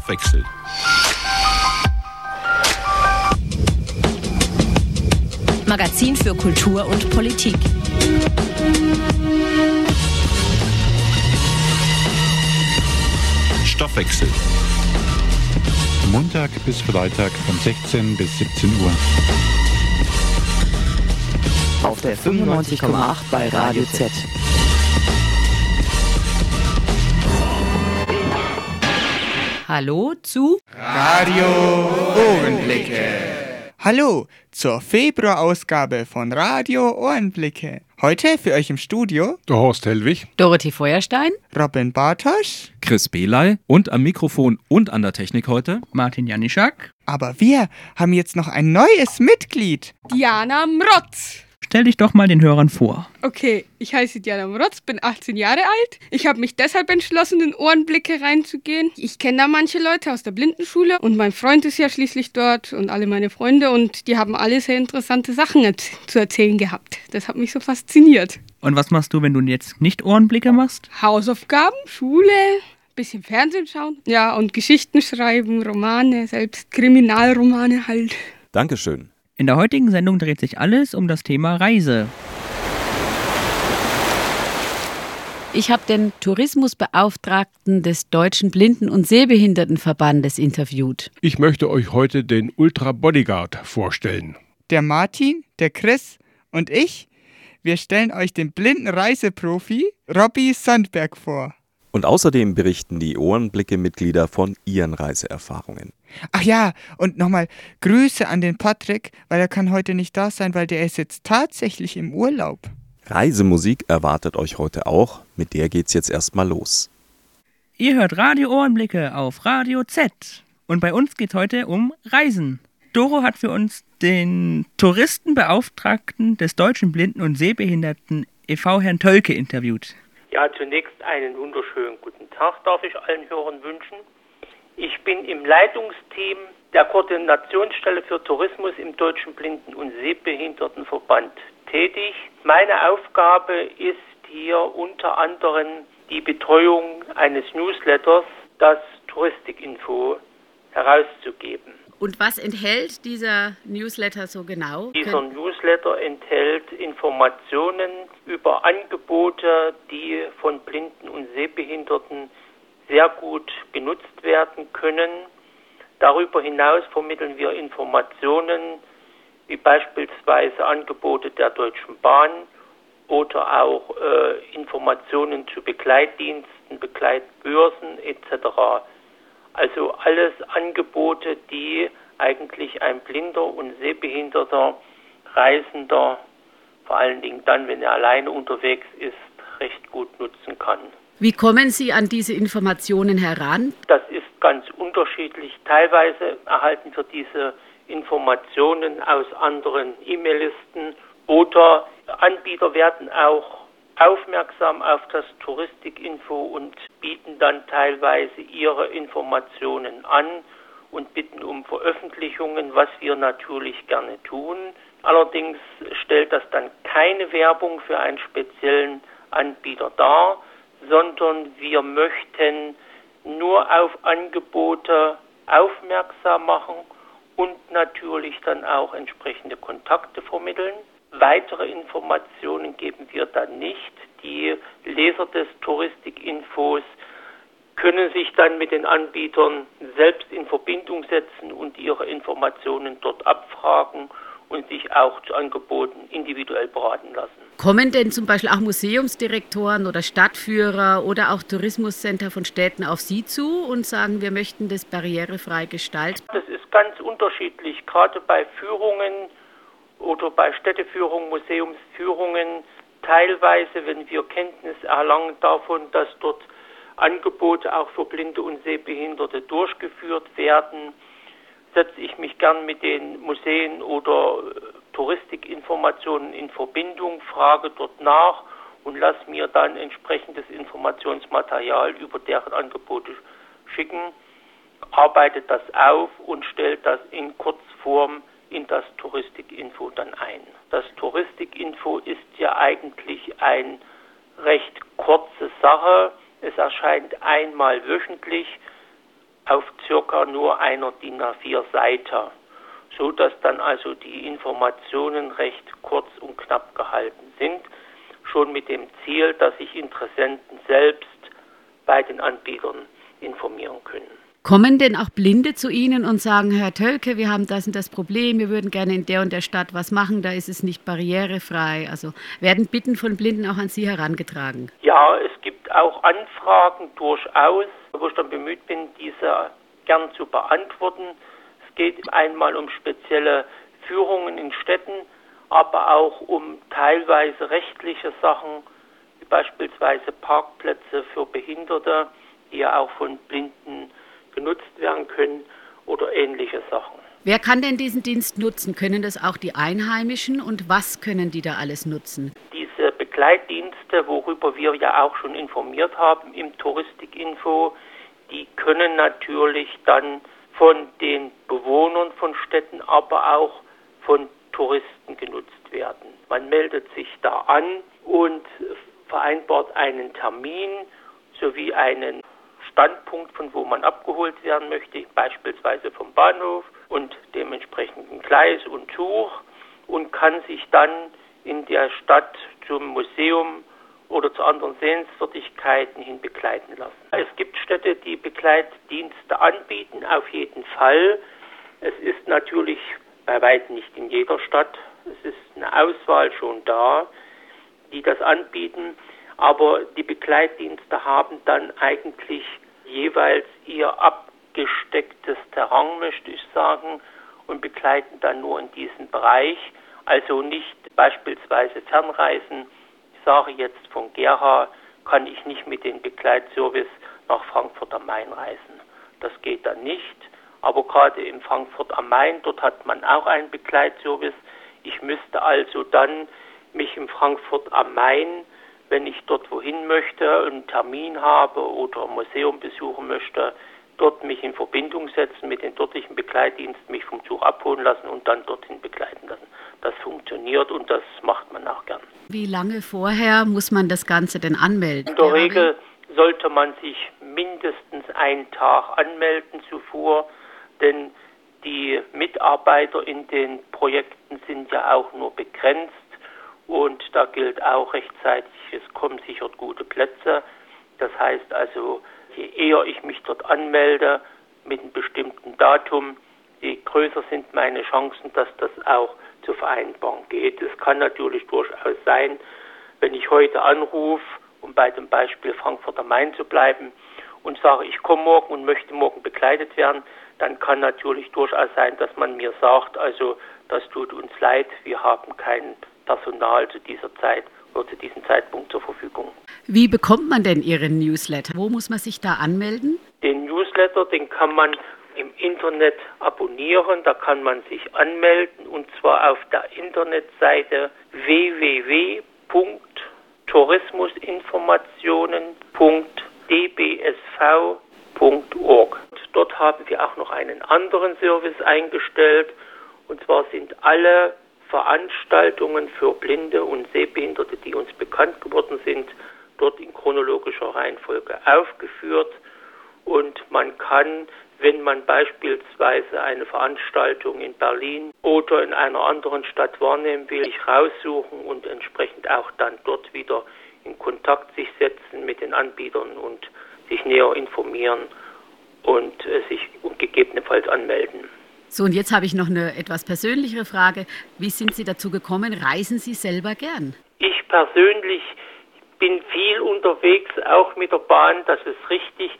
Stoffwechsel. Magazin für Kultur und Politik. Stoffwechsel. Montag bis Freitag von 16 bis 17 Uhr. Auf der 95,8 bei Radio Z. Hallo zu Radio Ohrenblicke. Hallo zur Februarausgabe von Radio Ohrenblicke. Heute für euch im Studio Der Horst Hellwig. Dorothee Feuerstein. Robin Bartosch, Chris Beley und am Mikrofon und an der Technik heute Martin Janischak. aber wir haben jetzt noch ein neues Mitglied. Diana Mrotz. Stell dich doch mal den Hörern vor. Okay, ich heiße Diana Mrotz, bin 18 Jahre alt. Ich habe mich deshalb entschlossen, in Ohrenblicke reinzugehen. Ich kenne da manche Leute aus der Blindenschule und mein Freund ist ja schließlich dort und alle meine Freunde und die haben alle sehr interessante Sachen erz- zu erzählen gehabt. Das hat mich so fasziniert. Und was machst du, wenn du jetzt nicht Ohrenblicke machst? Hausaufgaben, Schule, bisschen Fernsehen schauen. Ja, und Geschichten schreiben, Romane, selbst Kriminalromane halt. Dankeschön. In der heutigen Sendung dreht sich alles um das Thema Reise. Ich habe den Tourismusbeauftragten des Deutschen Blinden- und Sehbehindertenverbandes interviewt. Ich möchte euch heute den Ultra Bodyguard vorstellen. Der Martin, der Chris und ich, wir stellen euch den blinden Reiseprofi Robbie Sandberg vor. Und außerdem berichten die Ohrenblicke-Mitglieder von ihren Reiseerfahrungen. Ach ja, und nochmal Grüße an den Patrick, weil er kann heute nicht da sein, weil der ist jetzt tatsächlich im Urlaub. Reisemusik erwartet euch heute auch. Mit der geht's jetzt erstmal los. Ihr hört Radio Ohrenblicke auf Radio Z. Und bei uns geht heute um Reisen. Doro hat für uns den Touristenbeauftragten des Deutschen Blinden- und Sehbehinderten e.V. Herrn Tölke interviewt. Ja, zunächst einen wunderschönen guten Tag darf ich allen Hörern wünschen. Ich bin im Leitungsteam der Koordinationsstelle für Tourismus im Deutschen Blinden- und Sehbehindertenverband tätig. Meine Aufgabe ist hier unter anderem die Betreuung eines Newsletters, das Touristikinfo, herauszugeben. Und was enthält dieser Newsletter so genau? Dieser Newsletter enthält Informationen über Angebote, die von Blinden und Sehbehinderten sehr gut genutzt werden können. Darüber hinaus vermitteln wir Informationen wie beispielsweise Angebote der Deutschen Bahn oder auch äh, Informationen zu Begleitdiensten, Begleitbörsen etc. Also alles Angebote, die eigentlich ein blinder und sehbehinderter Reisender, vor allen Dingen dann, wenn er alleine unterwegs ist, recht gut nutzen kann. Wie kommen Sie an diese Informationen heran? Das ist ganz unterschiedlich. Teilweise erhalten wir diese Informationen aus anderen E-Mail-Listen oder Anbieter werden auch aufmerksam auf das Touristikinfo und bieten dann teilweise ihre Informationen an und bitten um Veröffentlichungen, was wir natürlich gerne tun. Allerdings stellt das dann keine Werbung für einen speziellen Anbieter dar, sondern wir möchten nur auf Angebote aufmerksam machen und natürlich dann auch entsprechende Kontakte vermitteln. Weitere Informationen geben wir dann nicht. Die Leser des Touristikinfos können sich dann mit den Anbietern selbst in Verbindung setzen und ihre Informationen dort abfragen und sich auch zu Angeboten individuell beraten lassen. Kommen denn zum Beispiel auch Museumsdirektoren oder Stadtführer oder auch Tourismuscenter von Städten auf Sie zu und sagen, wir möchten das barrierefrei gestalten? Das ist ganz unterschiedlich, gerade bei Führungen oder bei Städteführungen, Museumsführungen, teilweise, wenn wir Kenntnis erlangen davon, dass dort Angebote auch für Blinde und Sehbehinderte durchgeführt werden, setze ich mich gern mit den Museen oder äh, Touristikinformationen in Verbindung, frage dort nach und lasse mir dann entsprechendes Informationsmaterial über deren Angebote schicken, arbeitet das auf und stellt das in Kurzform in das Touristikinfo dann ein. Das Touristikinfo ist ja eigentlich eine recht kurze Sache. Es erscheint einmal wöchentlich auf circa nur einer DIN A4 Seite, so dass dann also die Informationen recht kurz und knapp gehalten sind, schon mit dem Ziel, dass sich Interessenten selbst bei den Anbietern informieren können. Kommen denn auch Blinde zu Ihnen und sagen, Herr Tölke, wir haben das und das Problem, wir würden gerne in der und der Stadt was machen, da ist es nicht barrierefrei. Also werden Bitten von Blinden auch an Sie herangetragen? Ja, es gibt auch Anfragen durchaus, wo ich dann bemüht bin, diese gern zu beantworten. Es geht einmal um spezielle Führungen in Städten, aber auch um teilweise rechtliche Sachen, wie beispielsweise Parkplätze für Behinderte, die ja auch von Blinden genutzt werden können oder ähnliche Sachen. Wer kann denn diesen Dienst nutzen? Können das auch die Einheimischen und was können die da alles nutzen? Diese Begleitdienste, worüber wir ja auch schon informiert haben im Touristikinfo, die können natürlich dann von den Bewohnern von Städten, aber auch von Touristen genutzt werden. Man meldet sich da an und vereinbart einen Termin sowie einen Standpunkt, von wo man abgeholt werden möchte, beispielsweise vom Bahnhof und dem entsprechenden Gleis und Zug und kann sich dann in der Stadt zum Museum oder zu anderen Sehenswürdigkeiten hin begleiten lassen. Es gibt Städte, die Begleitdienste anbieten, auf jeden Fall. Es ist natürlich bei weitem nicht in jeder Stadt. Es ist eine Auswahl schon da, die das anbieten. Aber die Begleitdienste haben dann eigentlich jeweils ihr abgestecktes Terrain, möchte ich sagen, und begleiten dann nur in diesem Bereich. Also nicht beispielsweise Fernreisen. Ich sage jetzt von Gera kann ich nicht mit dem Begleitservice nach Frankfurt am Main reisen. Das geht dann nicht. Aber gerade in Frankfurt am Main, dort hat man auch einen Begleitservice. Ich müsste also dann mich in Frankfurt am Main wenn ich dort wohin möchte, einen Termin habe oder ein Museum besuchen möchte, dort mich in Verbindung setzen mit den dortigen Begleitdiensten, mich vom Zug abholen lassen und dann dorthin begleiten lassen. Das funktioniert und das macht man auch gern. Wie lange vorher muss man das Ganze denn anmelden? In der Regel sollte man sich mindestens einen Tag anmelden zuvor, denn die Mitarbeiter in den Projekten sind ja auch nur begrenzt und da gilt auch rechtzeitig, es kommen sicher gute Plätze. Das heißt also, je eher ich mich dort anmelde mit einem bestimmten Datum, je größer sind meine Chancen, dass das auch zu vereinbaren geht. Es kann natürlich durchaus sein, wenn ich heute anrufe, um bei dem Beispiel Frankfurt am Main zu bleiben, und sage, ich komme morgen und möchte morgen begleitet werden, dann kann natürlich durchaus sein, dass man mir sagt, also das tut uns leid, wir haben keinen Personal zu dieser Zeit oder zu diesem Zeitpunkt zur Verfügung. Wie bekommt man denn Ihren Newsletter? Wo muss man sich da anmelden? Den Newsletter, den kann man im Internet abonnieren, da kann man sich anmelden und zwar auf der Internetseite www.tourismusinformationen.dbsv.org. Dort haben wir auch noch einen anderen Service eingestellt und zwar sind alle Veranstaltungen für Blinde und Sehbehinderte, die uns bekannt geworden sind, dort in chronologischer Reihenfolge aufgeführt. Und man kann, wenn man beispielsweise eine Veranstaltung in Berlin oder in einer anderen Stadt wahrnehmen will, sich raussuchen und entsprechend auch dann dort wieder in Kontakt sich setzen mit den Anbietern und sich näher informieren und äh, sich gegebenenfalls anmelden. So, und jetzt habe ich noch eine etwas persönlichere Frage. Wie sind Sie dazu gekommen? Reisen Sie selber gern? Ich persönlich bin viel unterwegs, auch mit der Bahn, das ist richtig,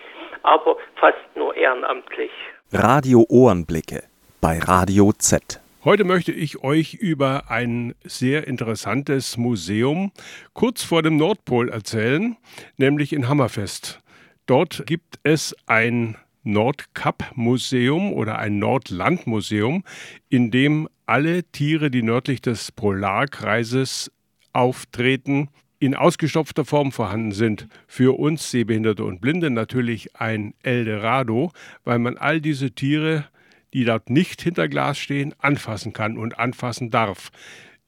aber fast nur ehrenamtlich. Radio Ohrenblicke bei Radio Z. Heute möchte ich euch über ein sehr interessantes Museum kurz vor dem Nordpol erzählen, nämlich in Hammerfest. Dort gibt es ein Nordkap-Museum oder ein Nordlandmuseum, in dem alle Tiere, die nördlich des Polarkreises auftreten, in ausgestopfter Form vorhanden sind. Für uns Sehbehinderte und Blinde natürlich ein Eldorado, weil man all diese Tiere, die dort nicht hinter Glas stehen, anfassen kann und anfassen darf.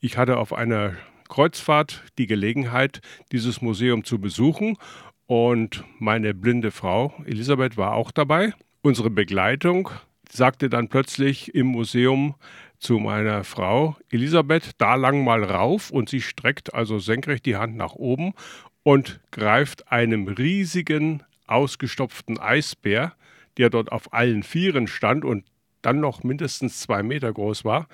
Ich hatte auf einer Kreuzfahrt die Gelegenheit, dieses Museum zu besuchen und meine blinde Frau Elisabeth war auch dabei. Unsere Begleitung sagte dann plötzlich im Museum zu meiner Frau Elisabeth, da lang mal rauf und sie streckt also senkrecht die Hand nach oben und greift einem riesigen ausgestopften Eisbär, der dort auf allen Vieren stand und dann noch mindestens zwei Meter groß war,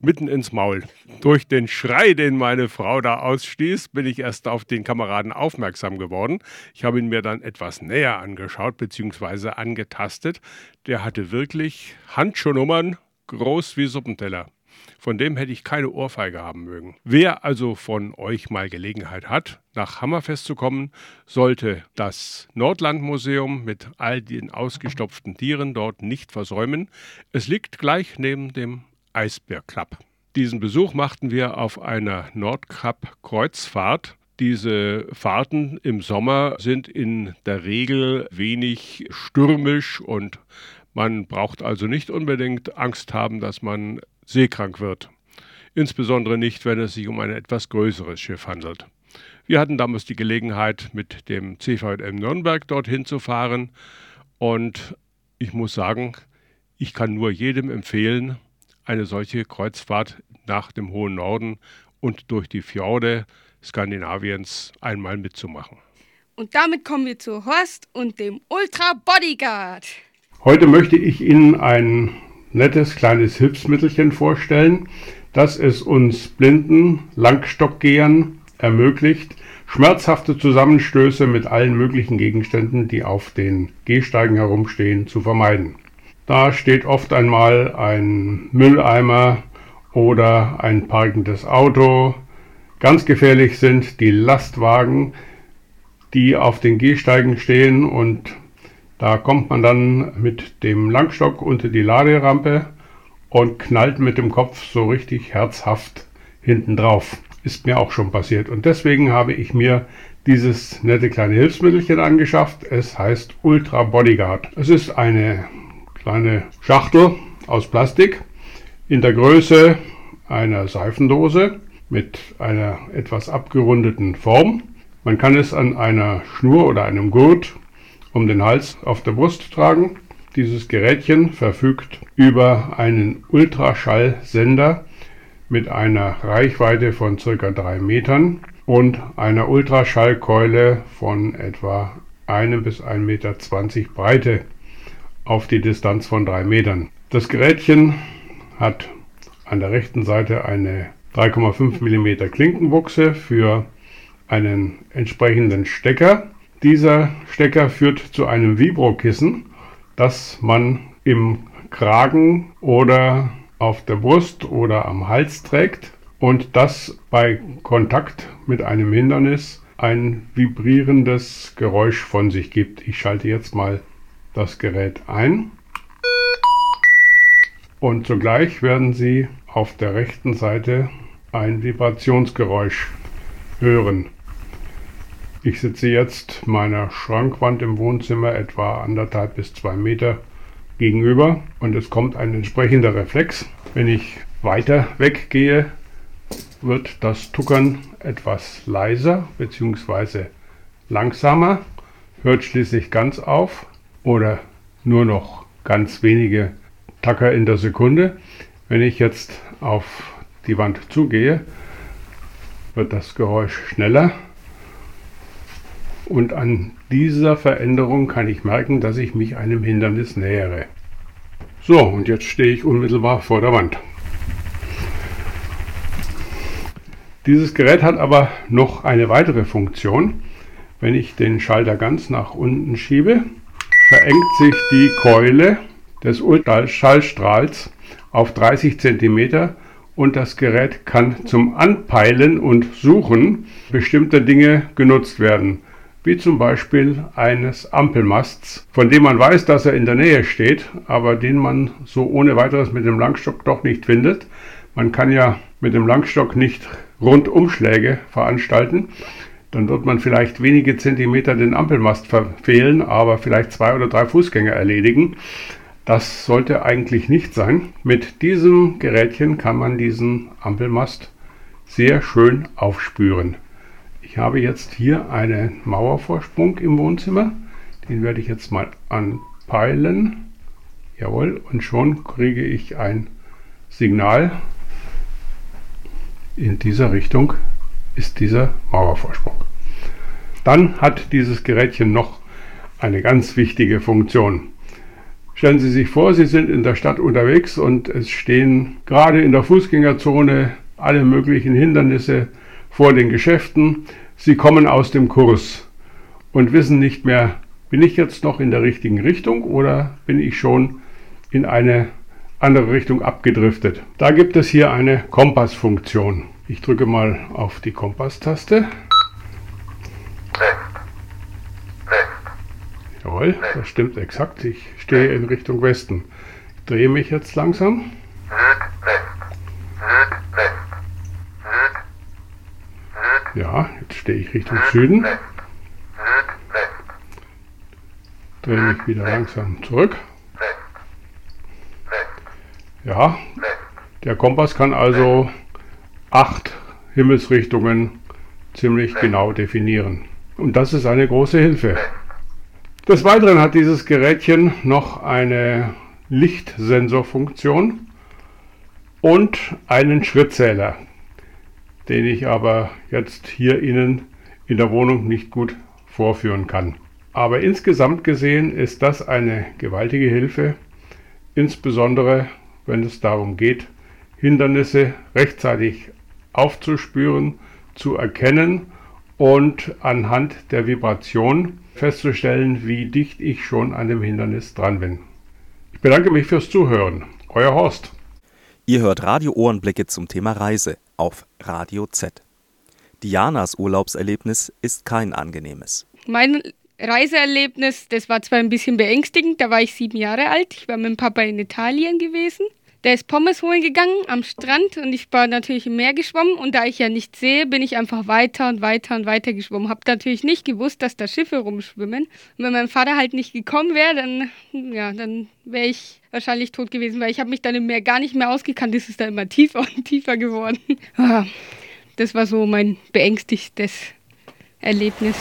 mitten ins Maul. Durch den Schrei, den meine Frau da ausstieß, bin ich erst auf den Kameraden aufmerksam geworden. Ich habe ihn mir dann etwas näher angeschaut bzw. angetastet. Der hatte wirklich Handschuhnummern groß wie Suppenteller. Von dem hätte ich keine Ohrfeige haben mögen. Wer also von euch mal Gelegenheit hat, nach Hammerfest zu kommen, sollte das Nordlandmuseum mit all den ausgestopften Tieren dort nicht versäumen. Es liegt gleich neben dem Eisbär-Club. Diesen Besuch machten wir auf einer Nordkap-Kreuzfahrt. Diese Fahrten im Sommer sind in der Regel wenig stürmisch und man braucht also nicht unbedingt Angst haben, dass man seekrank wird. Insbesondere nicht, wenn es sich um ein etwas größeres Schiff handelt. Wir hatten damals die Gelegenheit, mit dem CVM Nürnberg dorthin zu fahren und ich muss sagen, ich kann nur jedem empfehlen, eine solche Kreuzfahrt nach dem hohen Norden und durch die Fjorde Skandinaviens einmal mitzumachen. Und damit kommen wir zu Horst und dem Ultra Bodyguard. Heute möchte ich Ihnen ein nettes kleines Hilfsmittelchen vorstellen, das es uns blinden Langstockgehern ermöglicht, schmerzhafte Zusammenstöße mit allen möglichen Gegenständen, die auf den Gehsteigen herumstehen, zu vermeiden. Da steht oft einmal ein Mülleimer oder ein parkendes Auto. Ganz gefährlich sind die Lastwagen, die auf den Gehsteigen stehen und da kommt man dann mit dem Langstock unter die Laderampe und knallt mit dem Kopf so richtig herzhaft hinten drauf. Ist mir auch schon passiert und deswegen habe ich mir dieses nette kleine Hilfsmittelchen angeschafft. Es heißt Ultra Bodyguard. Es ist eine kleine Schachtel aus Plastik in der Größe einer Seifendose mit einer etwas abgerundeten Form. Man kann es an einer Schnur oder einem Gurt um den Hals auf der Brust tragen. Dieses Gerätchen verfügt über einen Ultraschallsender mit einer Reichweite von ca. 3 Metern und einer Ultraschallkeule von etwa 1 bis 1,20 Meter Breite auf die Distanz von 3 Metern. Das Gerätchen hat an der rechten Seite eine 3,5 mm Klinkenbuchse für einen entsprechenden Stecker. Dieser Stecker führt zu einem Vibrokissen, das man im Kragen oder auf der Brust oder am Hals trägt und das bei Kontakt mit einem Hindernis ein vibrierendes Geräusch von sich gibt. Ich schalte jetzt mal das Gerät ein und zugleich werden Sie auf der rechten Seite ein Vibrationsgeräusch hören. Ich sitze jetzt meiner Schrankwand im Wohnzimmer etwa anderthalb bis zwei Meter gegenüber und es kommt ein entsprechender Reflex. Wenn ich weiter weggehe, wird das Tuckern etwas leiser bzw. langsamer, hört schließlich ganz auf oder nur noch ganz wenige Tacker in der Sekunde. Wenn ich jetzt auf die Wand zugehe, wird das Geräusch schneller. Und an dieser Veränderung kann ich merken, dass ich mich einem Hindernis nähere. So, und jetzt stehe ich unmittelbar vor der Wand. Dieses Gerät hat aber noch eine weitere Funktion. Wenn ich den Schalter ganz nach unten schiebe, verengt sich die Keule des Ultraschallstrahls auf 30 cm und das Gerät kann zum Anpeilen und Suchen bestimmter Dinge genutzt werden, wie zum Beispiel eines Ampelmasts, von dem man weiß, dass er in der Nähe steht, aber den man so ohne weiteres mit dem Langstock doch nicht findet. Man kann ja mit dem Langstock nicht Rundumschläge veranstalten dann wird man vielleicht wenige Zentimeter den Ampelmast verfehlen, aber vielleicht zwei oder drei Fußgänger erledigen. Das sollte eigentlich nicht sein. Mit diesem Gerätchen kann man diesen Ampelmast sehr schön aufspüren. Ich habe jetzt hier einen Mauervorsprung im Wohnzimmer. Den werde ich jetzt mal an peilen. Jawohl, und schon kriege ich ein Signal. In dieser Richtung ist dieser Mauervorsprung. Dann hat dieses Gerätchen noch eine ganz wichtige Funktion. Stellen Sie sich vor, Sie sind in der Stadt unterwegs und es stehen gerade in der Fußgängerzone alle möglichen Hindernisse vor den Geschäften. Sie kommen aus dem Kurs und wissen nicht mehr, bin ich jetzt noch in der richtigen Richtung oder bin ich schon in eine andere Richtung abgedriftet. Da gibt es hier eine Kompassfunktion. Ich drücke mal auf die Kompasstaste. Jawohl, das stimmt exakt. Ich stehe in Richtung Westen. Ich drehe mich jetzt langsam. Ja, jetzt stehe ich Richtung Süden. Drehe mich wieder langsam zurück. Ja, der Kompass kann also acht Himmelsrichtungen ziemlich genau definieren. Und das ist eine große Hilfe. Des Weiteren hat dieses Gerätchen noch eine Lichtsensorfunktion und einen Schrittzähler, den ich aber jetzt hier Ihnen in der Wohnung nicht gut vorführen kann. Aber insgesamt gesehen ist das eine gewaltige Hilfe, insbesondere wenn es darum geht, Hindernisse rechtzeitig aufzuspüren, zu erkennen und anhand der Vibration festzustellen, wie dicht ich schon an dem Hindernis dran bin. Ich bedanke mich fürs Zuhören. Euer Horst. Ihr hört Radio Ohrenblicke zum Thema Reise auf Radio Z. Dianas Urlaubserlebnis ist kein angenehmes. Mein Reiseerlebnis, das war zwar ein bisschen beängstigend, da war ich sieben Jahre alt. Ich war mit dem Papa in Italien gewesen. Der ist Pommes holen gegangen am Strand und ich war natürlich im Meer geschwommen und da ich ja nicht sehe, bin ich einfach weiter und weiter und weiter geschwommen. Hab natürlich nicht gewusst, dass da Schiffe rumschwimmen. Und wenn mein Vater halt nicht gekommen wäre, dann ja, dann wäre ich wahrscheinlich tot gewesen, weil ich habe mich dann im Meer gar nicht mehr ausgekannt. Es ist da immer tiefer und tiefer geworden. Das war so mein beängstigstes Erlebnis.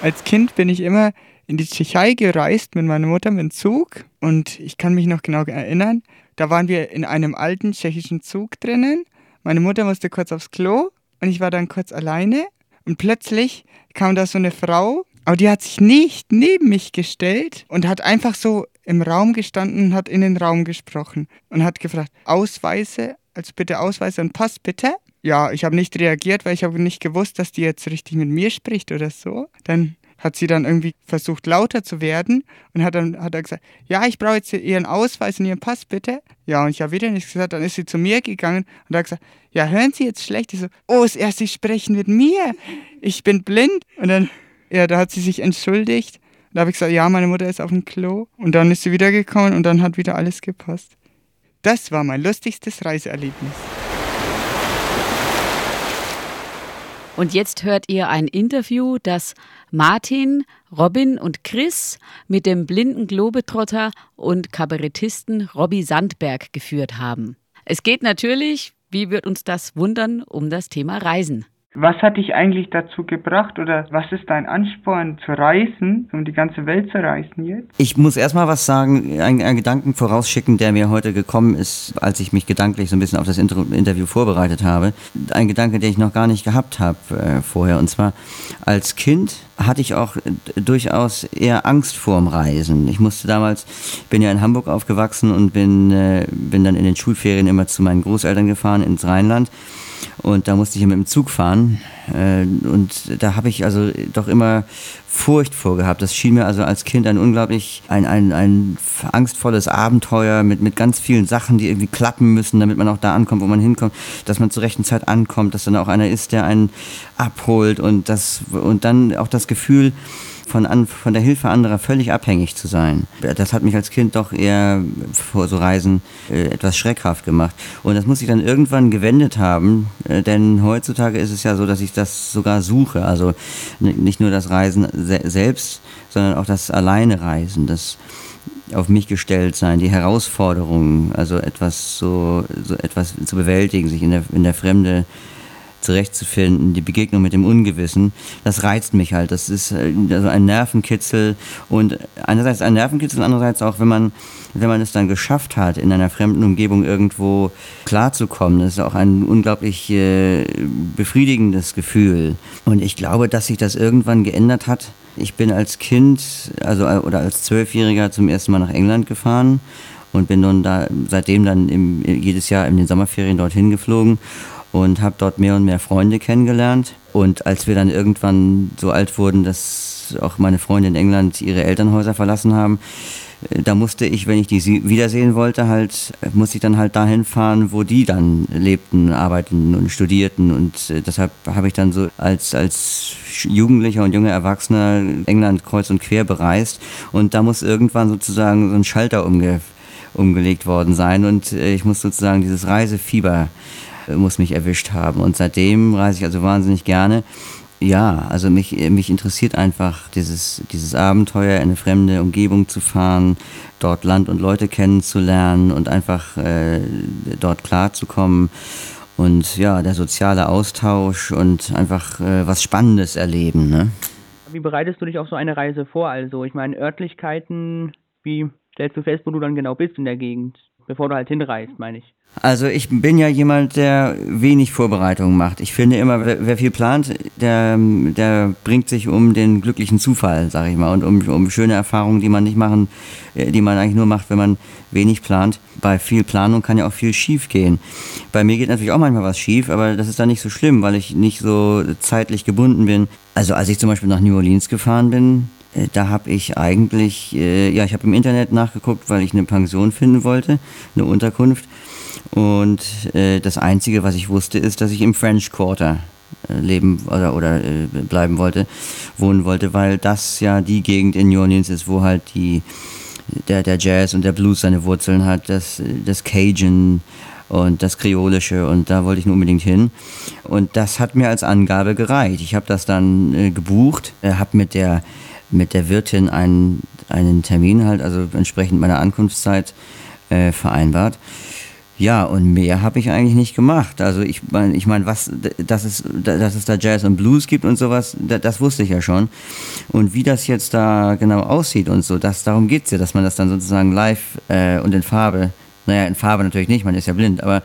Als Kind bin ich immer in die Tschechei gereist mit meiner Mutter mit dem Zug und ich kann mich noch genau erinnern, da waren wir in einem alten tschechischen Zug drinnen. Meine Mutter musste kurz aufs Klo und ich war dann kurz alleine und plötzlich kam da so eine Frau, aber die hat sich nicht neben mich gestellt und hat einfach so im Raum gestanden und hat in den Raum gesprochen und hat gefragt, Ausweise, also bitte Ausweise und Pass bitte. Ja, ich habe nicht reagiert, weil ich habe nicht gewusst, dass die jetzt richtig mit mir spricht oder so. Dann hat sie dann irgendwie versucht, lauter zu werden und hat dann hat er gesagt, ja, ich brauche jetzt Ihren Ausweis und Ihren Pass, bitte. Ja, und ich habe wieder nichts gesagt. Dann ist sie zu mir gegangen und hat gesagt, ja, hören Sie jetzt schlecht? Ich so, oh, ist erst Sie sprechen mit mir. Ich bin blind. Und dann, ja, da hat sie sich entschuldigt. Da habe ich gesagt, ja, meine Mutter ist auf dem Klo. Und dann ist sie wiedergekommen und dann hat wieder alles gepasst. Das war mein lustigstes Reiseerlebnis. Und jetzt hört ihr ein Interview, das Martin, Robin und Chris mit dem blinden Globetrotter und Kabarettisten Robby Sandberg geführt haben. Es geht natürlich, wie wird uns das wundern, um das Thema Reisen. Was hat dich eigentlich dazu gebracht oder was ist dein Ansporn zu reisen, um die ganze Welt zu reisen jetzt? Ich muss erstmal was sagen, einen, Gedanken vorausschicken, der mir heute gekommen ist, als ich mich gedanklich so ein bisschen auf das Inter Interview vorbereitet habe. Ein Gedanke, den ich noch gar nicht gehabt habe äh, vorher. Und zwar als Kind hatte ich auch äh, durchaus eher Angst vorm Reisen. Ich musste damals, bin ja in Hamburg aufgewachsen und bin, äh, bin dann in den Schulferien immer zu meinen Großeltern gefahren ins Rheinland. Und da musste ich mit dem Zug fahren. Äh, und da habe ich also doch immer Furcht vorgehabt. Das schien mir also als Kind ein unglaublich, ein, ein, ein angstvolles Abenteuer mit, mit ganz vielen Sachen, die irgendwie klappen müssen, damit man auch da ankommt, wo man hinkommt, dass man zur rechten Zeit ankommt, dass dann auch einer ist, der einen abholt und das, und dann auch das Gefühl, von, an, von der Hilfe anderer völlig abhängig zu sein. Das hat mich als Kind doch eher vor so Reisen äh, etwas schreckhaft gemacht. Und das muss ich dann irgendwann gewendet haben, äh, denn heutzutage ist es ja so, dass ich das sogar suche. Also nicht nur das Reisen se selbst, sondern auch das Alleine Reisen, das auf mich gestellt sein, die Herausforderungen, also etwas so, so etwas zu bewältigen, sich in der, in der Fremde zurechtzufinden, die Begegnung mit dem Ungewissen, das reizt mich halt. Das ist äh, also ein Nervenkitzel und einerseits ein Nervenkitzel, andererseits auch, wenn man, wenn man es dann geschafft hat, in einer fremden Umgebung irgendwo klarzukommen, das ist auch ein unglaublich äh, befriedigendes Gefühl. Und ich glaube, dass sich das irgendwann geändert hat. Ich bin als Kind, also oder als Zwölfjähriger zum ersten Mal nach England gefahren und bin dann da seitdem dann im, jedes Jahr in den Sommerferien dorthin geflogen und habe dort mehr und mehr Freunde kennengelernt. Und als wir dann irgendwann so alt wurden, dass auch meine Freunde in England ihre Elternhäuser verlassen haben, äh, da musste ich, wenn ich die wiedersehen wollte, halt, musste ich dann halt dahin fahren, wo die dann lebten, arbeiteten und studierten. Und äh, deshalb habe ich dann so als, als Jugendlicher und junger Erwachsener England kreuz und quer bereist. Und da muss irgendwann sozusagen so ein Schalter umge umgelegt worden sein. Und äh, ich muss sozusagen dieses Reisefieber muss mich erwischt haben. Und seitdem reise ich also wahnsinnig gerne. Ja, also mich, mich interessiert einfach dieses, dieses Abenteuer, in eine fremde Umgebung zu fahren, dort Land und Leute kennenzulernen und einfach äh, dort klarzukommen. Und ja, der soziale Austausch und einfach äh, was Spannendes erleben. Ne? Wie bereitest du dich auf so eine Reise vor? Also, ich meine, Örtlichkeiten, wie stellst du fest, wo du dann genau bist in der Gegend, bevor du halt hinreist, meine ich? Also ich bin ja jemand, der wenig Vorbereitungen macht. Ich finde immer, wer, wer viel plant, der, der bringt sich um den glücklichen Zufall, sag ich mal, und um, um schöne Erfahrungen, die man nicht machen, äh, die man eigentlich nur macht, wenn man wenig plant. Bei viel Planung kann ja auch viel schief gehen. Bei mir geht natürlich auch manchmal was schief, aber das ist dann nicht so schlimm, weil ich nicht so zeitlich gebunden bin. Also als ich zum Beispiel nach New Orleans gefahren bin, da habe ich eigentlich, äh, ja, ich habe im Internet nachgeguckt, weil ich eine Pension finden wollte, eine Unterkunft. Und äh, das Einzige, was ich wusste, ist, dass ich im French Quarter äh, leben oder, oder äh, bleiben wollte, wohnen wollte, weil das ja die Gegend in New Orleans ist, wo halt die, der, der Jazz und der Blues seine Wurzeln hat, das, das Cajun und das Kreolische und da wollte ich nur unbedingt hin. Und das hat mir als Angabe gereicht. Ich habe das dann äh, gebucht, äh, habe mit der, mit der Wirtin einen, einen Termin halt, also entsprechend meiner Ankunftszeit äh, vereinbart. Ja, und mehr habe ich eigentlich nicht gemacht. Also ich meine, ich mein, was, dass es, dass es da Jazz und Blues gibt und sowas, das, wusste ich ja schon. Und wie das jetzt da genau aussieht und so, das, darum geht es ja, dass man das dann sozusagen live äh, und in Farbe, naja, in Farbe natürlich nicht, man ist ja blind, aber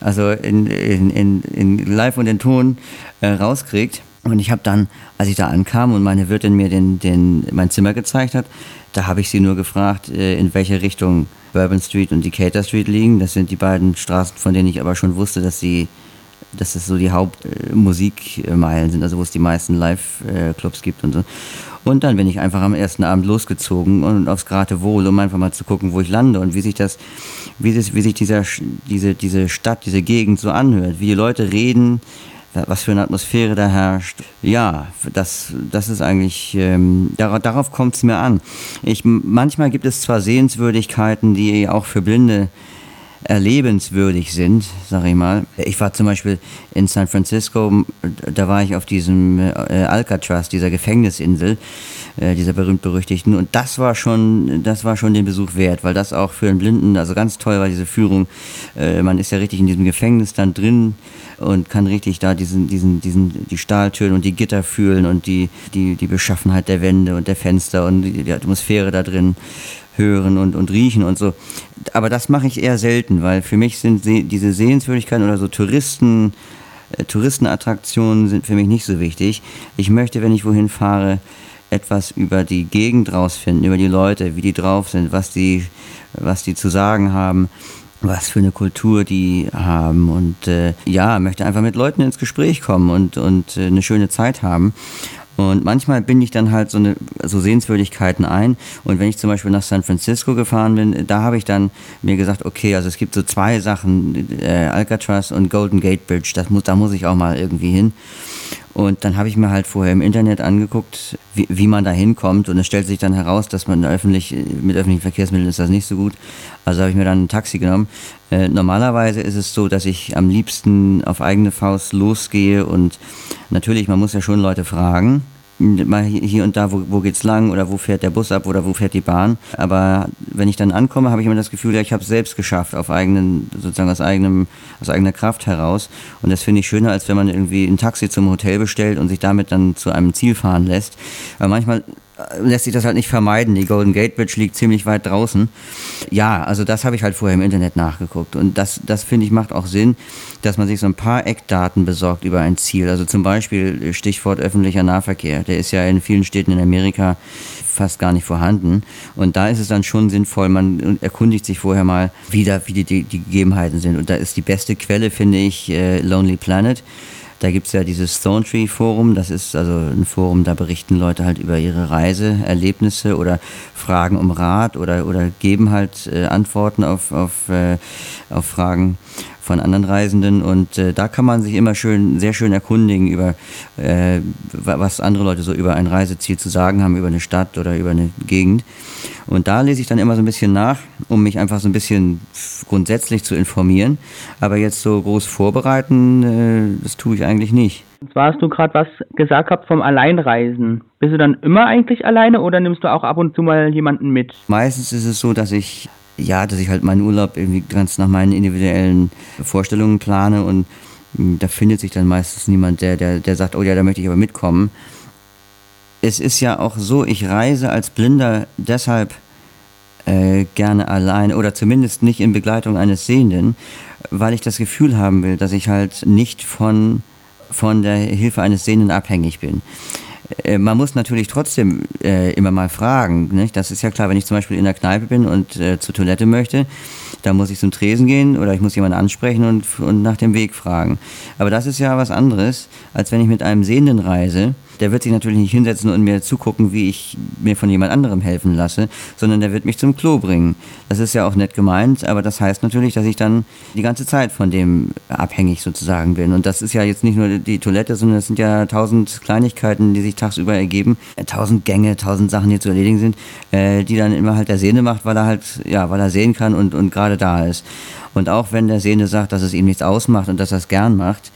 also in, in, in, in live und in Ton äh, rauskriegt. Und ich habe dann, als ich da ankam und meine Wirtin mir den, den, mein Zimmer gezeigt hat, da habe ich sie nur gefragt, äh, in welche Richtung Bourbon Street und Decatur Street liegen. Das sind die beiden Straßen, von denen ich aber schon wusste, dass sie dass es so die Hauptmusikmeilen sind, also wo es die meisten Live-Clubs gibt und so. Und dann bin ich einfach am ersten Abend losgezogen und aufs Geratewohl, um einfach mal zu gucken, wo ich lande und wie sich das, wie sich, wie sich dieser, diese, diese Stadt, diese Gegend so anhört, wie die Leute reden, was für eine Atmosphäre da herrscht. Ja, das, das ist eigentlich, ähm, darauf, kommt es mir an. Ich, manchmal gibt es zwar Sehenswürdigkeiten, die auch für Blinde erlebenswürdig sind, sage ich mal. Ich war zum Beispiel in San Francisco, da war ich auf diesem äh, Alcatraz, dieser Gefängnisinsel, äh, dieser berühmt-berüchtigten. Und das war schon, das war schon den Besuch wert, weil das auch für einen Blinden, also ganz toll war diese Führung. Äh, man ist ja richtig in diesem Gefängnis dann drin und kann richtig da diesen, diesen, diesen, die Stahltüren und die Gitter fühlen und die, die, die Beschaffenheit der Wände und der Fenster und die Atmosphäre da drin hören und, und riechen und so. Aber das mache ich eher selten, weil für mich sind diese Sehenswürdigkeiten oder so Touristen, äh, Touristenattraktionen sind für mich nicht so wichtig. Ich möchte, wenn ich wohin fahre, etwas über die Gegend rausfinden, über die Leute, wie die drauf sind, was die, was die zu sagen haben, was für eine Kultur die haben und äh, ja, möchte einfach mit Leuten ins Gespräch kommen und, und äh, eine schöne Zeit haben. Und manchmal binde ich dann halt so, eine, so Sehenswürdigkeiten ein. Und wenn ich zum Beispiel nach San Francisco gefahren bin, da habe ich dann mir gesagt, okay, also es gibt so zwei Sachen, äh, Alcatraz und Golden Gate Bridge, das muss, da muss ich auch mal irgendwie hin. Und dann habe ich mir halt vorher im Internet angeguckt, wie, wie man da hinkommt. Und es stellt sich dann heraus, dass man öffentlich, mit öffentlichen Verkehrsmitteln ist das nicht so gut. Also habe ich mir dann ein Taxi genommen. Äh, normalerweise ist es so, dass ich am liebsten auf eigene Faust losgehe und natürlich, man muss ja schon Leute fragen. Mal hier und da, wo, wo geht's lang oder wo fährt der Bus ab oder wo fährt die Bahn. Aber wenn ich dann ankomme, habe ich immer das Gefühl, ja, ich habe es selbst geschafft, auf eigenen, sozusagen aus eigenem, aus eigener Kraft heraus. Und das finde ich schöner, als wenn man irgendwie ein Taxi zum Hotel bestellt und sich damit dann zu einem Ziel fahren lässt. Weil manchmal lässt sich das halt nicht vermeiden. Die Golden Gate Bridge liegt ziemlich weit draußen. Ja, also das habe ich halt vorher im Internet nachgeguckt. Und das, das finde ich macht auch Sinn, dass man sich so ein paar Eckdaten besorgt über ein Ziel. Also zum Beispiel Stichwort öffentlicher Nahverkehr. Der ist ja in vielen Städten in Amerika fast gar nicht vorhanden. Und da ist es dann schon sinnvoll, man erkundigt sich vorher mal, wie, da, wie die, die, die Gegebenheiten sind. Und da ist die beste Quelle, finde ich, äh, Lonely Planet. Da gibt es ja dieses Stone Tree Forum, das ist also ein Forum, da berichten Leute halt über ihre Reiseerlebnisse oder fragen um Rat oder, oder geben halt äh, Antworten auf, auf, äh, auf Fragen von anderen Reisenden und äh, da kann man sich immer schön, sehr schön erkundigen über, äh, was andere Leute so über ein Reiseziel zu sagen haben, über eine Stadt oder über eine Gegend. Und da lese ich dann immer so ein bisschen nach, um mich einfach so ein bisschen grundsätzlich zu informieren. Aber jetzt so groß vorbereiten, äh, das tue ich eigentlich nicht. Und zwar hast du gerade was gesagt gehabt vom Alleinreisen. Bist du dann immer eigentlich alleine oder nimmst du auch ab und zu mal jemanden mit? Meistens ist es so, dass ich ja, dass ich halt meinen Urlaub irgendwie ganz nach meinen individuellen Vorstellungen plane und hm, da findet sich dann meistens niemand, der, der, der sagt, oh ja, da möchte ich aber mitkommen. Es ist ja auch so, ich reise als Blinder deshalb äh, gerne allein oder zumindest nicht in Begleitung eines Sehenden, weil ich das Gefühl haben will, dass ich halt nicht von, von der Hilfe eines Sehenden abhängig bin. Äh, man muss natürlich trotzdem äh, immer mal fragen. Nicht? Das ist ja klar, wenn ich zum Beispiel in der Kneipe bin und äh, zur Toilette möchte, da muss ich zum Tresen gehen oder ich muss jemanden ansprechen und, und nach dem Weg fragen. Aber das ist ja was anderes, als wenn ich mit einem Sehenden reise der wird sich natürlich nicht hinsetzen und mir zugucken, wie ich mir von jemand anderem helfen lasse, sondern der wird mich zum Klo bringen. Das ist ja auch nett gemeint, aber das heißt natürlich, dass ich dann die ganze Zeit von dem abhängig sozusagen bin. Und das ist ja jetzt nicht nur die Toilette, sondern es sind ja tausend Kleinigkeiten, die sich tagsüber ergeben, äh, tausend Gänge, tausend Sachen, die zu erledigen sind, äh, die dann immer halt der Sehne macht, weil er halt, ja, weil er sehen kann und, und gerade da ist. Und auch wenn der Sehne sagt, dass es ihm nichts ausmacht und dass er es gern macht,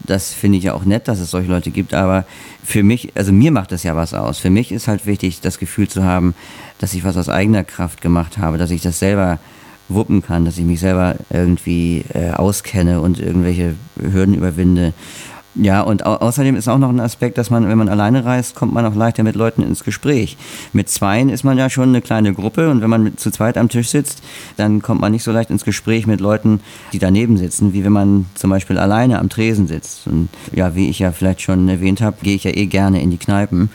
das finde ich ja auch nett, dass es solche Leute gibt, aber für mich, also mir macht das ja was aus. Für mich ist halt wichtig, das Gefühl zu haben, dass ich was aus eigener Kraft gemacht habe, dass ich das selber wuppen kann, dass ich mich selber irgendwie äh, auskenne und irgendwelche Hürden überwinde. Ja, und au außerdem ist auch noch ein Aspekt, dass man, wenn man alleine reist, kommt man auch leichter mit Leuten ins Gespräch. Mit Zweien ist man ja schon eine kleine Gruppe und wenn man mit, zu zweit am Tisch sitzt, dann kommt man nicht so leicht ins Gespräch mit Leuten, die daneben sitzen, wie wenn man zum Beispiel alleine am Tresen sitzt. Und ja, wie ich ja vielleicht schon erwähnt habe, gehe ich ja eh gerne in die Kneipen.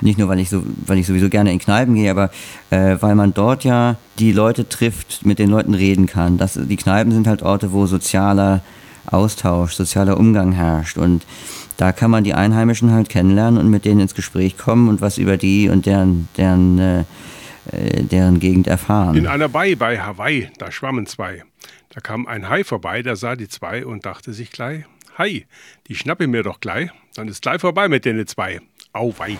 Nicht nur, weil ich, so, weil ich sowieso gerne in Kneipen gehe, aber äh, weil man dort ja die Leute trifft, mit den Leuten reden kann. Das, die Kneipen sind halt Orte, wo sozialer Austausch, sozialer Umgang herrscht. Und da kann man die Einheimischen halt kennenlernen und mit denen ins Gespräch kommen und was über die und deren, deren, äh, äh deren Gegend erfahren. In einer Bai bei Hawaii, da schwammen zwei. Da kam ein Hai vorbei, der sah die zwei und dachte sich gleich, Hai, die schnappe ich mir doch gleich, dann ist gleich vorbei mit denen zwei. Auweih.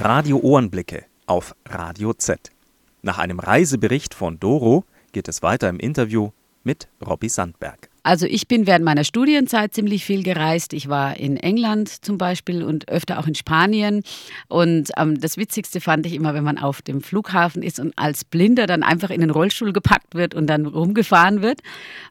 Radio Ohrenblicke auf Radio Z. Nach einem Reisebericht von Doro geht es weiter im Interview mit Robbie Sandberg. Also ich bin während meiner Studienzeit ziemlich viel gereist. Ich war in England zum Beispiel und öfter auch in Spanien. Und ähm, das Witzigste fand ich immer, wenn man auf dem Flughafen ist und als Blinder dann einfach in den Rollstuhl gepackt wird und dann rumgefahren wird.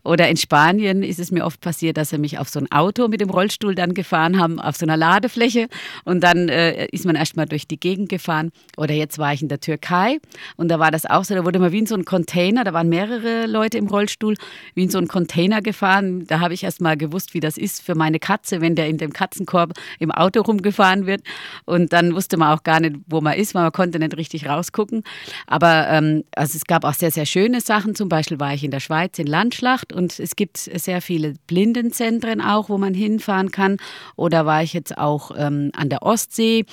Oder in Spanien ist es mir oft passiert, dass sie mich auf so ein Auto mit dem Rollstuhl dann gefahren haben, auf so einer Ladefläche. Und dann äh, ist man erstmal durch die Gegend gefahren. Oder jetzt war ich in der Türkei und da war das auch so, da wurde man wie in so ein Container, da waren mehrere Leute im Rollstuhl, wie in so ein Container gefahren gefahren. Da habe ich erst mal gewusst, wie das ist für meine Katze, wenn der in dem Katzenkorb im Auto rumgefahren wird. Und dann wusste man auch gar nicht, wo man ist, weil man konnte nicht richtig rausgucken. Aber ähm, also es gab auch sehr, sehr schöne Sachen. Zum Beispiel war ich in der Schweiz in Landschlacht und es gibt sehr viele Blindenzentren auch, wo man hinfahren kann. Oder war ich jetzt auch ähm, an der Ostsee.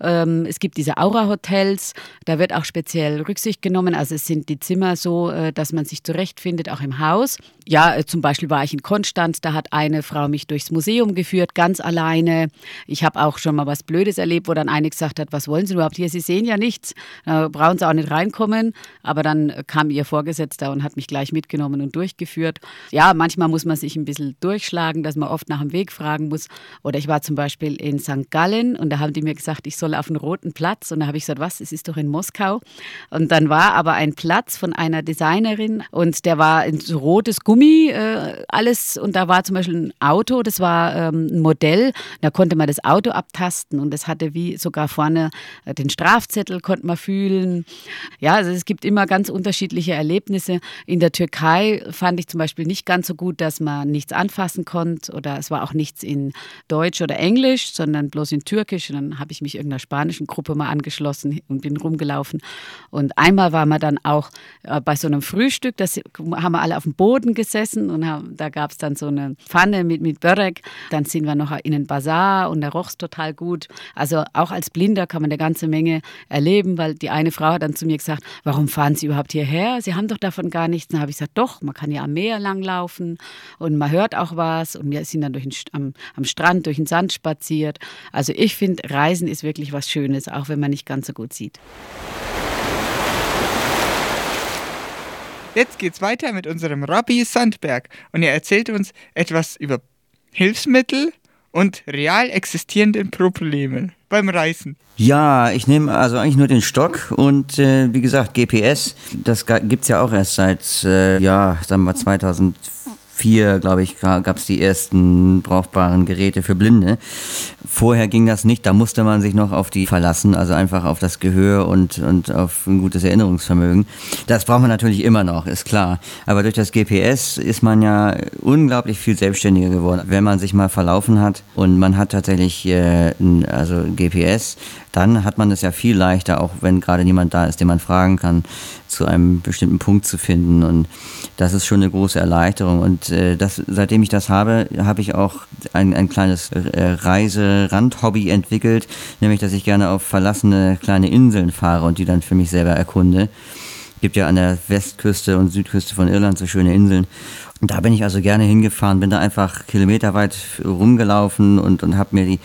Ähm, es gibt diese Aura-Hotels. Da wird auch speziell Rücksicht genommen. Also es sind die Zimmer so, äh, dass man sich zurechtfindet, auch im Haus. Ja, äh, zum Beispiel war ich in Konstanz, da hat eine Frau mich durchs Museum geführt, ganz alleine. Ich habe auch schon mal was Blödes erlebt, wo dann eine gesagt hat, was wollen Sie überhaupt hier? Sie sehen ja nichts, da brauchen Sie auch nicht reinkommen. Aber dann kam ihr Vorgesetzter und hat mich gleich mitgenommen und durchgeführt. Ja, manchmal muss man sich ein bisschen durchschlagen, dass man oft nach dem Weg fragen muss. Oder ich war zum Beispiel in St. Gallen und da haben die mir gesagt, ich soll auf den roten Platz. Und da habe ich gesagt, was, es ist doch in Moskau. Und dann war aber ein Platz von einer Designerin und der war in so rotes Gummi, äh, alles. Und da war zum Beispiel ein Auto, das war ähm, ein Modell. Da konnte man das Auto abtasten und das hatte wie sogar vorne äh, den Strafzettel, konnte man fühlen. Ja, also es gibt immer ganz unterschiedliche Erlebnisse. In der Türkei fand ich zum Beispiel nicht ganz so gut, dass man nichts anfassen konnte oder es war auch nichts in Deutsch oder Englisch, sondern bloß in Türkisch. Und dann habe ich mich irgendeiner spanischen Gruppe mal angeschlossen und bin rumgelaufen. Und einmal war man dann auch äh, bei so einem Frühstück, das haben wir alle auf dem Boden gesessen und haben, da gab es dann so eine Pfanne mit, mit Börek. Dann sind wir noch in den Bazar und da roch es total gut. Also auch als Blinder kann man eine ganze Menge erleben, weil die eine Frau hat dann zu mir gesagt, warum fahren Sie überhaupt hierher? Sie haben doch davon gar nichts. Dann habe ich gesagt, doch, man kann ja am Meer langlaufen und man hört auch was und wir sind dann durch den, am, am Strand durch den Sand spaziert. Also ich finde, Reisen ist wirklich was Schönes, auch wenn man nicht ganz so gut sieht. Jetzt geht's weiter mit unserem Robby Sandberg und er erzählt uns etwas über Hilfsmittel und real existierenden Problemen beim Reisen. Ja, ich nehme also eigentlich nur den Stock und äh, wie gesagt GPS, das gibt es ja auch erst seit, äh, ja, sagen wir 2004 2004, glaube ich, gab es die ersten brauchbaren Geräte für Blinde. Vorher ging das nicht, da musste man sich noch auf die verlassen, also einfach auf das Gehör und, und auf ein gutes Erinnerungsvermögen. Das braucht man natürlich immer noch, ist klar. Aber durch das GPS ist man ja unglaublich viel selbstständiger geworden. Wenn man sich mal verlaufen hat und man hat tatsächlich äh, also GPS, dann hat man es ja viel leichter, auch wenn gerade niemand da ist, den man fragen kann, zu einem bestimmten Punkt zu finden. Und das ist schon eine große Erleichterung. Und äh, das, seitdem ich das habe, habe ich auch ein, ein kleines äh, Reiserand-Hobby entwickelt, nämlich dass ich gerne auf verlassene kleine Inseln fahre und die dann für mich selber erkunde. Es gibt ja an der Westküste und Südküste von Irland so schöne Inseln. Und da bin ich also gerne hingefahren, bin da einfach kilometerweit rumgelaufen und, und habe mir,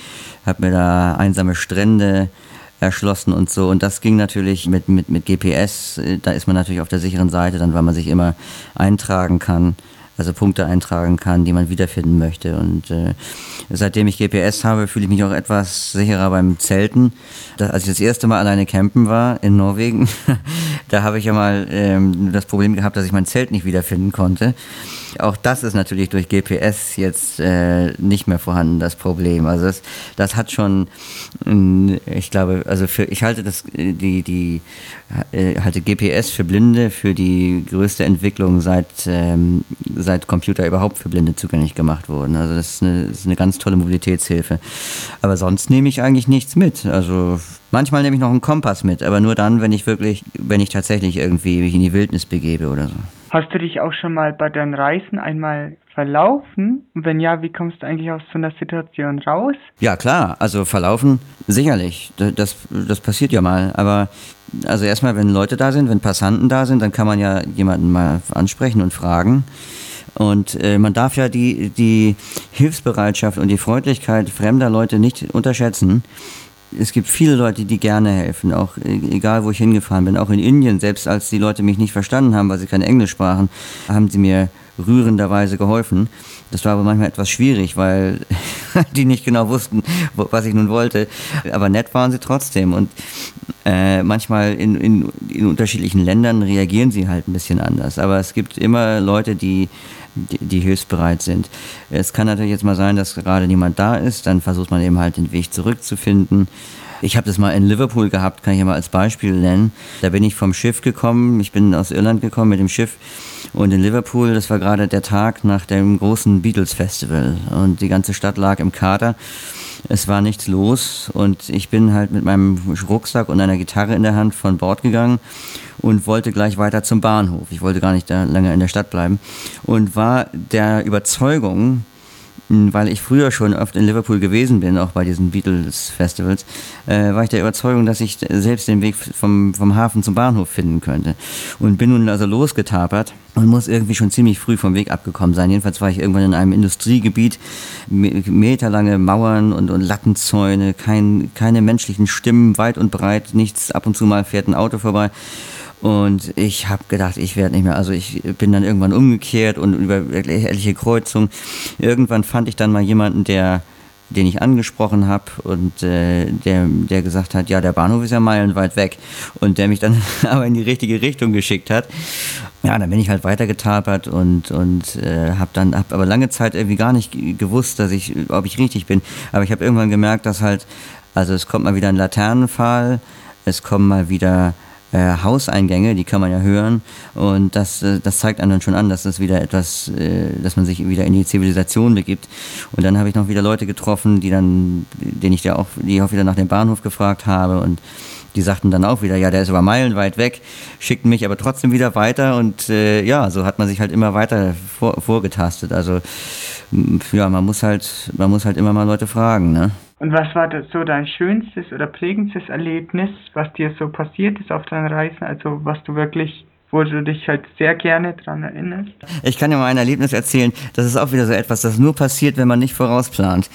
hab mir da einsame Strände erschlossen und so. Und das ging natürlich mit, mit, mit GPS, da ist man natürlich auf der sicheren Seite, dann weil man sich immer eintragen kann also Punkte eintragen kann, die man wiederfinden möchte. Und äh, seitdem ich GPS habe, fühle ich mich auch etwas sicherer beim Zelten. Da, als ich das erste Mal alleine campen war in Norwegen, da habe ich ja mal ähm, das Problem gehabt, dass ich mein Zelt nicht wiederfinden konnte. Auch das ist natürlich durch GPS jetzt äh, nicht mehr vorhanden, das Problem. Also das, das hat schon, ich glaube, also für, ich halte das, die, die, äh, halte GPS für Blinde für die größte Entwicklung seit, ähm, seit Computer überhaupt für Blinde zugänglich gemacht wurden. Also das ist eine, das ist eine ganz tolle Mobilitätshilfe. Aber sonst nehme ich eigentlich nichts mit. Also manchmal nehme ich noch einen Kompass mit, aber nur dann, wenn ich wirklich, wenn ich tatsächlich irgendwie mich in die Wildnis begebe oder so. Hast du dich auch schon mal bei deinen Reisen einmal verlaufen? Und wenn ja, wie kommst du eigentlich aus so einer Situation raus? Ja, klar. Also verlaufen, sicherlich. Das, das passiert ja mal. Aber also erstmal, wenn Leute da sind, wenn Passanten da sind, dann kann man ja jemanden mal ansprechen und fragen. Und äh, man darf ja die, die Hilfsbereitschaft und die Freundlichkeit fremder Leute nicht unterschätzen es gibt viele Leute, die gerne helfen, auch e-, egal wo ich hingefahren bin, auch in Indien, selbst als die Leute mich nicht verstanden haben, weil sie kein Englisch sprachen, haben sie mir rührenderweise geholfen. Das war aber manchmal etwas schwierig, weil die nicht genau wussten, was ich nun wollte. Aber nett waren sie trotzdem. Und äh, manchmal in, in, in unterschiedlichen Ländern reagieren sie halt ein bisschen anders. Aber es gibt immer Leute, die die, hilfsbereit sind. Es kann natürlich jetzt mal sein, dass gerade niemand da ist, dann versucht man eben halt den Weg zurückzufinden. Ich habe das mal in Liverpool gehabt, kann ich ja mal als Beispiel nennen. Da bin ich vom Schiff gekommen, ich bin aus Irland gekommen mit dem Schiff und in Liverpool, das war gerade der Tag nach dem großen Beatles Festival und die ganze Stadt lag im Kader. Es war nichts los und ich bin halt mit meinem Rucksack und einer Gitarre in der Hand von Bord gegangen und wollte gleich weiter zum Bahnhof. Ich wollte gar nicht da lange in der Stadt bleiben und war der Überzeugung, weil ich früher schon oft in Liverpool gewesen bin, auch bei diesen Beatles-Festivals, äh, war ich der Überzeugung, dass ich selbst den Weg vom, vom Hafen zum Bahnhof finden könnte. Und bin nun also losgetapert und muss irgendwie schon ziemlich früh vom Weg abgekommen sein. Jedenfalls war ich irgendwann in einem Industriegebiet, meterlange Mauern und, und Lattenzäune, kein, keine menschlichen Stimmen, weit und breit, nichts, ab und zu mal fährt ein Auto vorbei. Und ich habe gedacht, ich werde nicht mehr. Also ich bin dann irgendwann umgekehrt und über etliche Kreuzungen. Irgendwann fand ich dann mal jemanden, der den ich angesprochen habe und äh, der, der gesagt hat, ja, der Bahnhof ist ja meilenweit weg und der mich dann aber in die richtige Richtung geschickt hat. Ja, dann bin ich halt weitergetapert und, und äh, habe dann hab aber lange Zeit irgendwie gar nicht gewusst, dass ich, ob ich richtig bin. Aber ich habe irgendwann gemerkt, dass halt, also es kommt mal wieder ein Laternenpfahl, es kommen mal wieder äh, Hauseingänge, die kann man ja hören. Und das, äh, das zeigt einem dann schon an, dass das wieder etwas, äh, dass man sich wieder in die Zivilisation begibt. Und dann habe ich noch wieder Leute getroffen, die dann, denen ich ja auch, die auch wieder nach dem Bahnhof gefragt habe und die sagten dann auch wieder, ja, der ist aber meilenweit weg, schickten mich aber trotzdem wieder weiter und äh, ja, so hat man sich halt immer weiter vor, vorgetastet. Also ja, man muss halt, man muss halt immer mal Leute fragen, ne? Und was war das so dein schönstes oder prägendstes Erlebnis, was dir so passiert ist auf deinen Reisen? Also was du wirklich wo du dich halt sehr gerne dran erinnerst? Ich kann dir mal ein Erlebnis erzählen. Das ist auch wieder so etwas, das nur passiert, wenn man nicht vorausplant.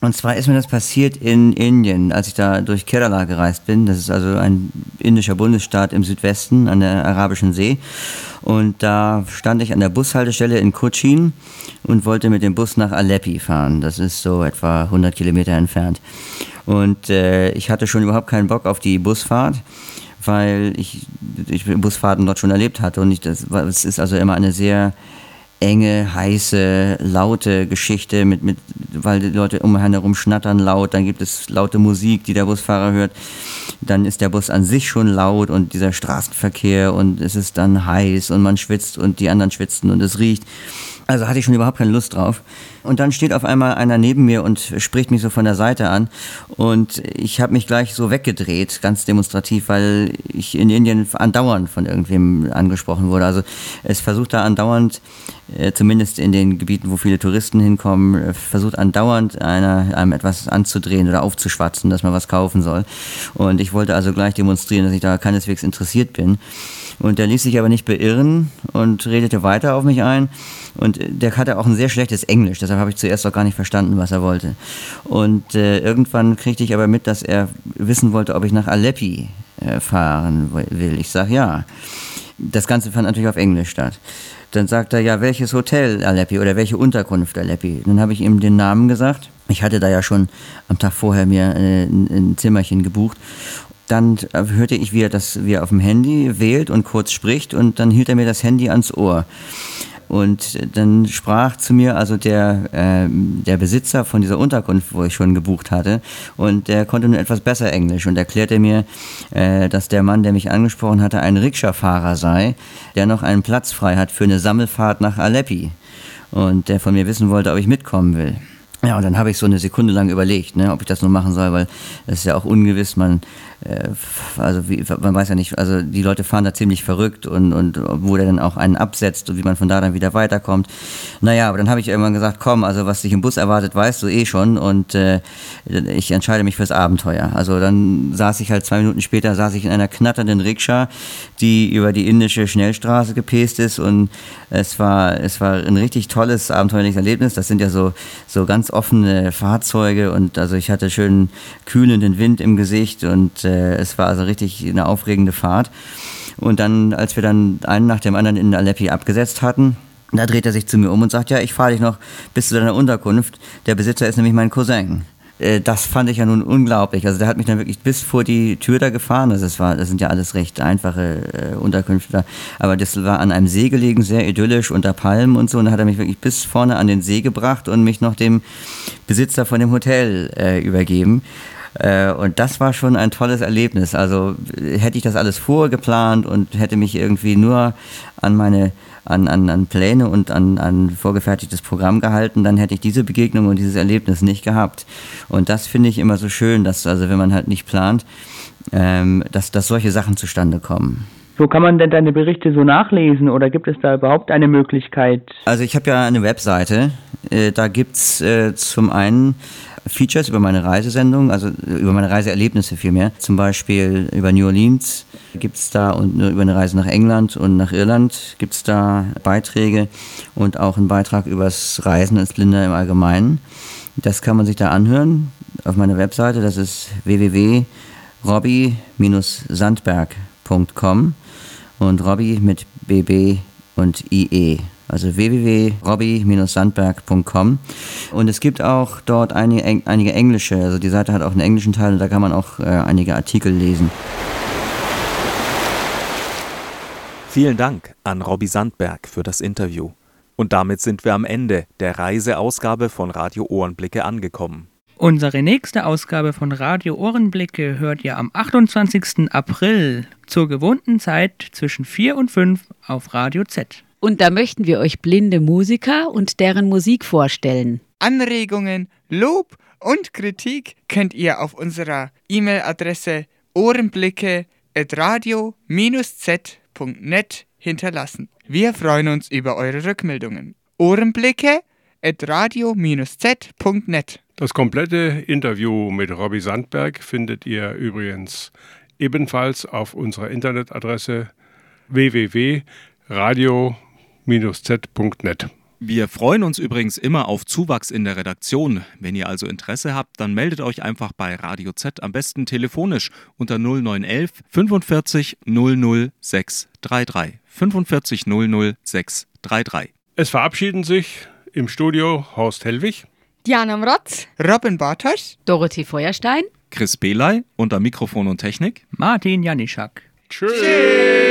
Und zwar ist mir das passiert in Indien, als ich da durch Kerala gereist bin. Das ist also ein indischer Bundesstaat im Südwesten an der Arabischen See. Und da stand ich an der Bushaltestelle in Cochin und wollte mit dem Bus nach Aleppi fahren. Das ist so etwa 100 Kilometer entfernt. Und äh, ich hatte schon überhaupt keinen Bock auf die Busfahrt weil ich, ich Busfahrten dort schon erlebt hatte und ich, das, es ist also immer eine sehr enge, heiße, laute Geschichte, mit, mit, weil die Leute um einen herum schnattern laut, dann gibt es laute Musik, die der Busfahrer hört, dann ist der Bus an sich schon laut und dieser Straßenverkehr und es ist dann heiß und man schwitzt und die anderen schwitzen und es riecht. Also hatte ich schon überhaupt keine Lust drauf. Und dann steht auf einmal einer neben mir und spricht mich so von der Seite an. Und ich habe mich gleich so weggedreht, ganz demonstrativ, weil ich in Indien andauernd von irgendwem angesprochen wurde. Also es versucht da andauernd, äh, zumindest in den Gebieten, wo viele Touristen hinkommen, äh, versucht andauernd einer einem etwas anzudrehen oder aufzuschwatzen, dass man was kaufen soll. Und ich wollte also gleich demonstrieren, dass ich da keineswegs interessiert bin. Und der ließ sich aber nicht beirren und redete weiter auf mich ein. Und der hatte auch ein sehr schlechtes Englisch, deshalb habe ich zuerst auch gar nicht verstanden, was er wollte. Und äh, irgendwann kriegte ich aber mit, dass er wissen wollte, ob ich nach Aleppi äh, fahren will. Ich sage ja. Das Ganze fand natürlich auf Englisch statt. Dann sagt er, ja, welches Hotel Aleppi oder welche Unterkunft Aleppi? Dann habe ich ihm den Namen gesagt. Ich hatte da ja schon am Tag vorher mir äh, ein, ein Zimmerchen gebucht dann hörte ich wieder, dass wir auf dem Handy wählt und kurz spricht und dann hielt er mir das Handy ans Ohr. Und dann sprach zu mir also der, äh, der Besitzer von dieser Unterkunft, wo ich schon gebucht hatte, und der konnte nun etwas besser Englisch und erklärte mir, äh, dass der Mann, der mich angesprochen hatte, ein Rikscha-Fahrer sei, der noch einen Platz frei hat für eine Sammelfahrt nach Aleppi und der von mir wissen wollte, ob ich mitkommen will. Ja, und dann habe ich so eine Sekunde lang überlegt, ne, ob ich das nur machen soll, weil es ist ja auch ungewiss, man also wie, man weiß ja nicht, also die Leute fahren da ziemlich verrückt und, und wo der dann auch einen absetzt und wie man von da dann wieder weiterkommt. Naja, aber dann habe ich irgendwann gesagt, komm, also was dich im Bus erwartet, weißt du eh schon und äh, ich entscheide mich fürs Abenteuer. Also dann saß ich halt zwei Minuten später, saß ich in einer knatternden Rikscha, die über die indische Schnellstraße gepäst ist und es war, es war ein richtig tolles, abenteuerliches Erlebnis. Das sind ja so, so ganz offene Fahrzeuge und also ich hatte schön kühlenden Wind im Gesicht und äh, es war also richtig eine aufregende Fahrt. Und dann, als wir dann einen nach dem anderen in Aleppi abgesetzt hatten, da dreht er sich zu mir um und sagt, ja, ich fahre dich noch bis zu deiner Unterkunft. Der Besitzer ist nämlich mein Cousin. Äh, das fand ich ja nun unglaublich. Also der hat mich dann wirklich bis vor die Tür da gefahren. Also das, war, das sind ja alles recht einfache äh, Unterkünfte da. Aber das war an einem See gelegen, sehr idyllisch, unter Palmen und so. Und da hat er mich wirklich bis vorne an den See gebracht und mich noch dem Besitzer von dem Hotel äh, übergeben. Äh, und das war schon ein tolles Erlebnis. Also hätte ich das alles vorgeplant und hätte mich irgendwie nur an meine an, an, an Pläne und an, an vorgefertigtes Programm gehalten, dann hätte ich diese Begegnung und dieses Erlebnis nicht gehabt. Und das finde ich immer so schön, dass, also wenn man halt nicht plant, ähm, dass, dass solche Sachen zustande kommen. Wo kann man denn deine Berichte so nachlesen oder gibt es da überhaupt eine Möglichkeit? Also ich habe ja eine Webseite, äh, da gibt's äh, zum einen Features über meine Reisesendung, also über meine Reiseerlebnisse vielmehr. Zum Beispiel über New Orleans gibt's da und über eine Reise nach England und nach Irland gibt's da Beiträge und auch einen Beitrag übers Reisen als Blinder im Allgemeinen. Das kann man sich da anhören auf meiner Webseite, das ist www.robby-sandberg.com und Robby mit BB und IE. Also www.robby-sandberg.com. Und es gibt auch dort einige, einige englische, also die Seite hat auch einen englischen Teil und da kann man auch äh, einige Artikel lesen. Vielen Dank an Robby Sandberg für das Interview. Und damit sind wir am Ende der Reiseausgabe von Radio Ohrenblicke angekommen. Unsere nächste Ausgabe von Radio Ohrenblicke hört ihr am 28. April zur gewohnten Zeit zwischen 4 und 5 auf Radio Z. Und da möchten wir euch blinde Musiker und deren Musik vorstellen. Anregungen, Lob und Kritik könnt ihr auf unserer E-Mail-Adresse ohrenblicke.radio-z.net hinterlassen. Wir freuen uns über eure Rückmeldungen. Ohrenblicke.radio-z.net Das komplette Interview mit Robbie Sandberg findet ihr übrigens ebenfalls auf unserer Internetadresse www.radio-z.net. Wir freuen uns übrigens immer auf Zuwachs in der Redaktion. Wenn ihr also Interesse habt, dann meldet euch einfach bei Radio Z, am besten telefonisch unter 0911 45 00 633. 45 00 633. Es verabschieden sich im Studio Horst Hellwig, Diana Mrotz, Robin Bartosch, Dorothee Feuerstein, Chris Beley unter Mikrofon und Technik. Martin Janischak. Tschüss.